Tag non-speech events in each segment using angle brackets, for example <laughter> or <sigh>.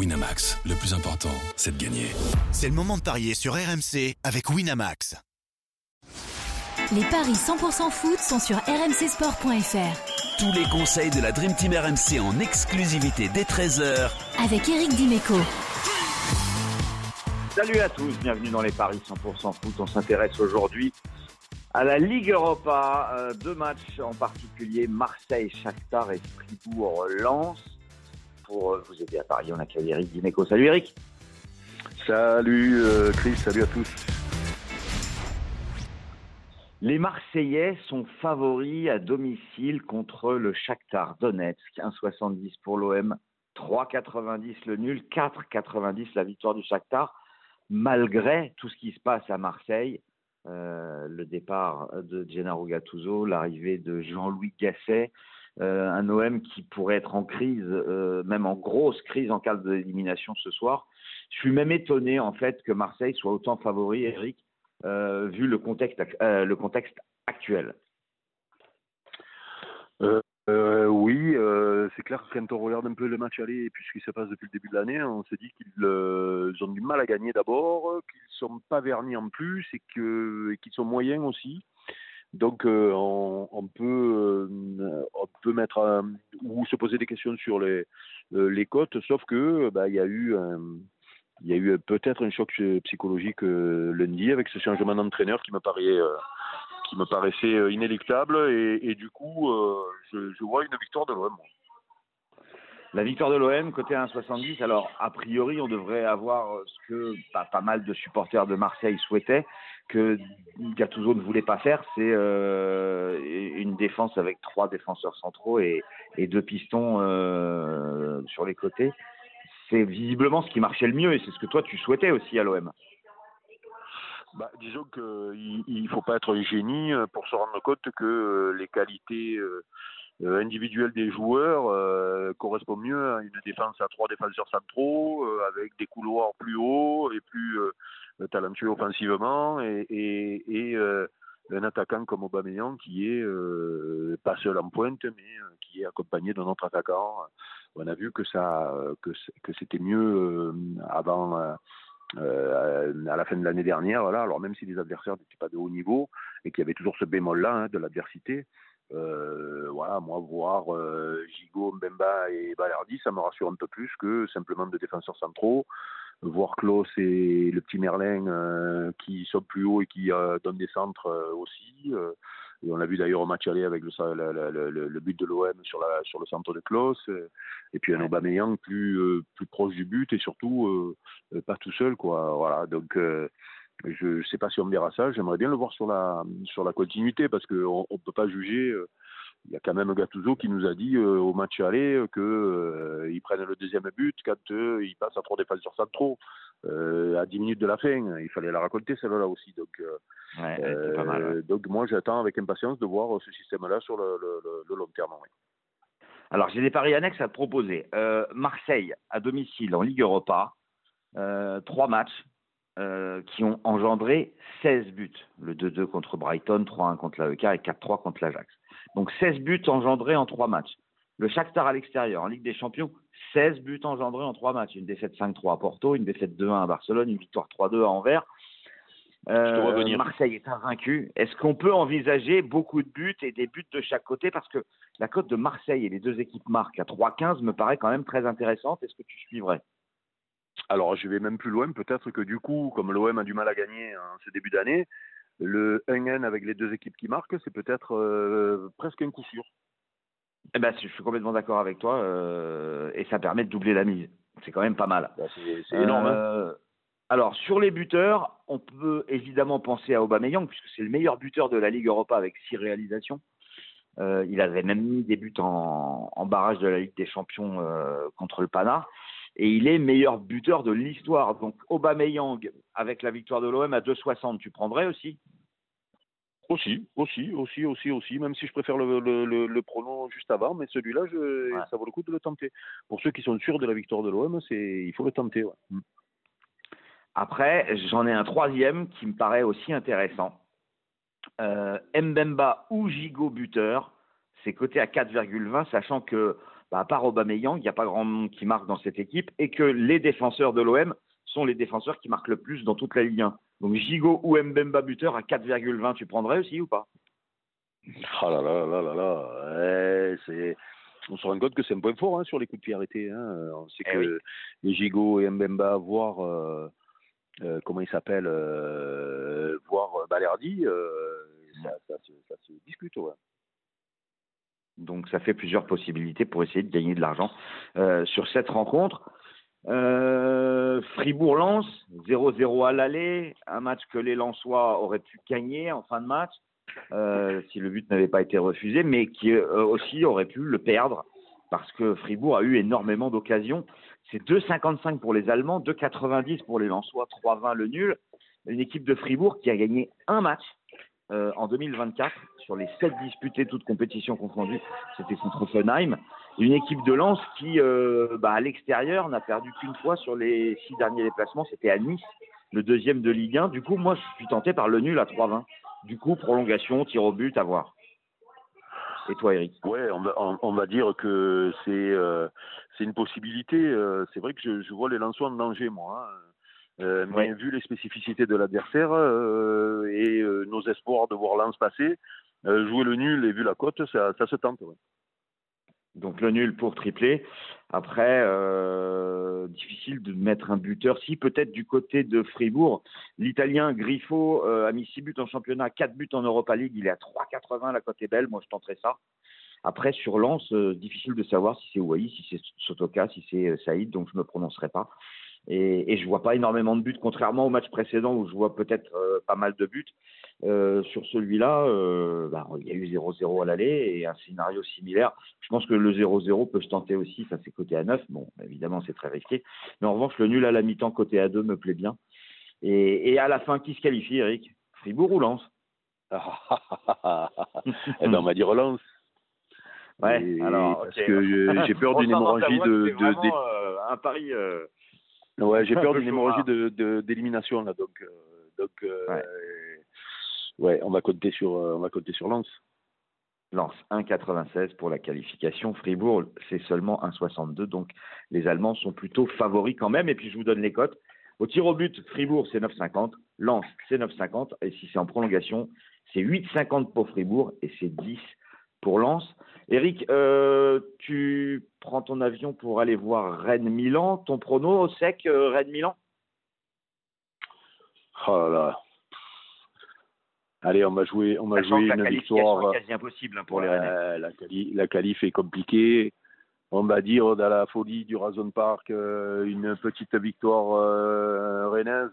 Winamax, le plus important, c'est de gagner. C'est le moment de parier sur RMC avec Winamax. Les paris 100% foot sont sur rmcsport.fr. Tous les conseils de la Dream Team RMC en exclusivité dès 13h Avec Eric Dimeco. Salut à tous, bienvenue dans les paris 100% foot. On s'intéresse aujourd'hui à la Ligue Europa. Euh, deux matchs en particulier, Marseille, Shakhtar et Fribourg-Lens pour euh, vous aider à parier. On accueille Eric Dimeco. Salut Eric. Salut euh, Chris, salut à tous. Les Marseillais sont favoris à domicile contre le Shakhtar Donetsk. 1,70 pour l'OM, 3,90 le nul, 4,90 la victoire du Shakhtar. Malgré tout ce qui se passe à Marseille, euh, le départ de Gennaro Gattuso, l'arrivée de Jean-Louis Gasset, un OM qui pourrait être en crise, euh, même en grosse crise en cas d'élimination ce soir. Je suis même étonné en fait que Marseille soit autant favori, Eric, euh, vu le contexte, actuel. oui, c'est clair que quand on regarde un peu le match aller et puis ce qui se passe depuis le début de l'année, on se dit qu'ils ont du mal à gagner d'abord, qu'ils sont pas vernis en plus et qu'ils sont moyens aussi. Donc euh, on, peut euh, peut mettre ou se poser des questions sur les euh, les cotes, sauf que bah, il y a eu il y a eu peut-être un choc psychologique lundi avec ce changement d'entraîneur qui me paraît qui me paraissait inéluctable et, du coup je, je, vois une victoire de l'OM. La victoire de l'OM, côté 1,70. Alors, a priori, on devrait avoir ce que pas, pas, mal de supporters de Marseille souhaitaient, que Gattuso ne voulait pas faire, c'est euh, une défense avec trois défenseurs centraux et, deux pistons euh, sur les côtés. C'est visiblement ce qui marchait le mieux et c'est ce que toi tu souhaitais aussi à l'OM. Bah, disons qu'il ne faut pas être génie pour se rendre compte que les qualités euh, individuel des joueurs euh, correspond mieux à une défense à trois défenseurs centraux euh, avec des couloirs plus hauts et plus euh, talentueux offensivement et, et, et un attaquant comme Aubameyang qui est pas seul en pointe mais qui est accompagné d'un autre attaquant. On a vu que ça que, que c'était mieux avant euh, à la fin de l'année dernière, voilà. Alors même si les adversaires n'étaient pas de haut niveau et qu'il y avait toujours ce bémol-là hein, de l'adversité, euh, voilà, moi, voir euh, Mbemba et Balerdi, ça me rassure un peu plus que simplement de défenseurs centraux. Voir Klaus et le petit Merlin euh, qui sont plus hauts et qui euh, donnent des centres euh, aussi. et on l'a vu d'ailleurs au match aller avec le, le, le, le but de l'OM sur, la, sur le centre de Klaus. et puis un Aubameyang plus, plus proche du but et surtout pas tout seul. quoi. Voilà, donc je ne sais pas si on verra ça. J'aimerais bien le voir sur la sur la continuité parce qu'on ne peut pas juger. Euh, il y a quand même Gattuso qui nous a dit euh, au match aller que euh, ils prennent le deuxième but quand euh, ils passent à trois défenseurs centraux euh, à 10 minutes de la fin. Il fallait la raconter celle-là aussi. Donc, ouais, pas mal, donc moi j'attends avec impatience de voir ce système-là sur le, le, le, long terme. Oui. Alors j'ai des paris annexes à te proposer. Marseille à domicile en Ligue Europa, trois matchs. Euh, qui ont engendré 16 buts. Le 2-2 contre Brighton, 3-1 contre l'AEK et 4-3 contre l'Ajax. Donc 16 buts engendrés en 3 matchs. Le Shakhtar à l'extérieur, en Ligue des Champions, 16 buts engendrés en 3 matchs. Une défaite 5-3 à Porto, une défaite 2-1 à Barcelone, une victoire 3-2 à Anvers. Euh, Marseille est invaincu. Est-ce qu'on peut envisager beaucoup de buts et des buts de chaque côté? Parce que la cote de Marseille et les deux équipes marquent à 3-15 me paraît quand même très intéressante. Est-ce que tu suivrais? Alors, je vais même plus loin. Peut-être que du coup, comme l'OM a du mal à gagner en ce début d'année, le 1N avec les deux équipes qui marquent, c'est peut-être euh, presque un coup sûr. Eh ben, je suis complètement d'accord avec toi. Euh, et ça permet de doubler la mise. C'est quand même pas mal. Bah, c'est énorme. Hein. Euh, alors, sur les buteurs, on peut évidemment penser à Aubameyang, puisque c'est le meilleur buteur de la Ligue Europa avec six réalisations. Euh, il avait même mis des buts en, en barrage de la Ligue des Champions euh, contre le Pana et il est meilleur buteur de l'histoire. Donc Aubameyang avec la victoire de l'OM à 2,60, tu prendrais aussi? Aussi, aussi, aussi, aussi, aussi, même si je préfère le, le, le, le pronom juste avant, mais celui-là, ouais. ça vaut le coup de le tenter. Pour ceux qui sont sûrs de la victoire de l'OM, c'est, il faut le tenter. Ouais. Mm. Après, j'en ai un troisième qui me paraît aussi intéressant. Euh, Mbemba ou Gigot buteur, c'est coté à 4,20, sachant que bah, à part Aubameyang, il n'y a pas grand monde qui marque dans cette équipe et que les défenseurs de l'OM sont les défenseurs qui marquent le plus dans toute la Ligue 1. Donc Gigot ou Mbemba buteur à 4,20, tu prendrais aussi ou pas? Ah là là là là là, ouais, c'est on se rend compte que c'est un point fort hein, sur les coups de pied arrêtés. Hein. On sait Eh que oui. les Gigot et Mbemba, voire euh, euh, comment il s'appelle, euh, voire Balerdi, euh, ça, ça se- ça se discute. Ouais. Donc ça fait plusieurs possibilités pour essayer de gagner de l'argent sur cette rencontre. Euh, Fribourg-Lens, 0-0 à l'aller, un match que les Lensois auraient pu gagner en fin de match euh, si le but n'avait pas été refusé, mais qui euh, aussi aurait pu le perdre parce que Fribourg a eu énormément d'occasions. C'est 2,55 pour les Allemands, 2,90 pour les Lensois, 3,20 le nul. Une équipe de Fribourg qui a gagné un match euh, en 2024 sur les sept disputés, toutes compétitions confondues. C'était contre Offenheim. Une équipe de Lens qui, euh, bah, à l'extérieur, n'a perdu qu'une fois sur les six derniers déplacements. C'était à Nice, le deuxième de Ligue 1. Du coup, moi, je suis tenté par le nul à 3-20. Du coup, prolongation, tir au but, à voir. Et toi, Eric? Ouais, on va, on, on va dire que c'est euh, c'est une possibilité. euh, c'est vrai que je, je vois les Lensois en danger, moi. hein. Euh, mais Ouais. vu les spécificités de l'adversaire euh, et euh, nos espoirs de voir Lens passer, jouer le nul et vu la cote, ça, ça se tente. ouais. Donc le nul pour tripler. Après, euh, difficile de mettre un buteur. Si peut-être du côté de Fribourg, l'Italien Griffo euh, a mis 6 buts en championnat, 4 buts en Europa League. Il est à 3,80. La est belle. Moi, je tenterais ça. Après, sur Lens, euh, difficile de savoir si c'est Ouai, si c'est Sotoka, si c'est Saïd. Donc je ne me prononcerai pas. Et, et je vois pas énormément de buts, contrairement au match précédent où je vois peut-être euh, pas mal de buts. Euh, sur celui-là, euh, bah, il y a eu 0-0 à l'aller et un scénario similaire. Je pense que le 0-0 peut se tenter aussi, ça c'est côté à 9. Bon, évidemment, c'est très risqué. Mais en revanche, le nul à la mi-temps côté à 2 me plaît bien. Et, et à la fin, qui se qualifie, Eric? Fribourg ou Lens? <laughs> Eh ben, on va dire Lens. Ouais, Et- alors, parce que j'ai peur <laughs> d'une hémorragie de, de- euh, un pari. Ouais, j'ai peur peu d'une hémorragie de, d'élimination là, donc, euh, donc euh, Ouais. ouais, on va compter sur, euh, on va compter sur Lens. Lens 1,96 pour la qualification. Fribourg, c'est seulement 1,62. Donc les Allemands sont plutôt favoris quand même. Et puis je vous donne les cotes. Au tir au but, Fribourg, c'est 9,50. Lens, c'est 9,50. Et si c'est en prolongation, c'est 8,50 pour Fribourg et c'est 10 pour Lens. Eric, euh, tu prends ton avion pour aller voir Rennes-Milan. Ton prono au sec, euh, Rennes-Milan? Oh là là. Allez, on va jouer, on que la une victoire. est quasi impossible hein, pour les Rennais. La, quali- la qualif est compliquée. On va dire dans la folie du Razon Park, euh, une petite victoire rennaise.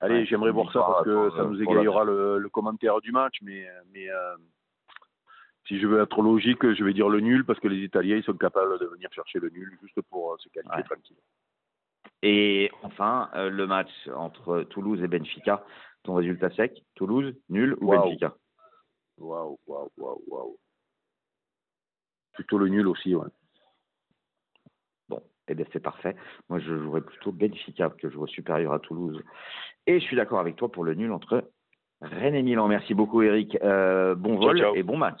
Allez, Ouais, j'aimerais voir ça parce que ça nous égayera le, le commentaire du match. Mais, mais si je veux être logique, je vais dire le nul parce que les Italiens ils sont capables de venir chercher le nul juste pour euh, se qualifier Ouais. tranquille. Et enfin, euh, le match entre Toulouse et Benfica. Ton résultat sec Toulouse, nul ou. Benfica? Waouh, waouh, waouh, waouh. Plutôt le nul aussi, ouais. Bon, eh bien c'est parfait. Moi, je jouerais plutôt Benfica, que je vois supérieur à Toulouse. Et je suis d'accord avec toi pour le nul entre Rennes et Milan. Merci beaucoup, Eric. Euh, bon Ciao, vol ciao. et bon match.